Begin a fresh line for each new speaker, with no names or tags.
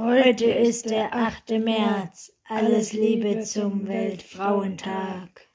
Heute ist der 8. März. Alles Liebe zum Weltfrauentag.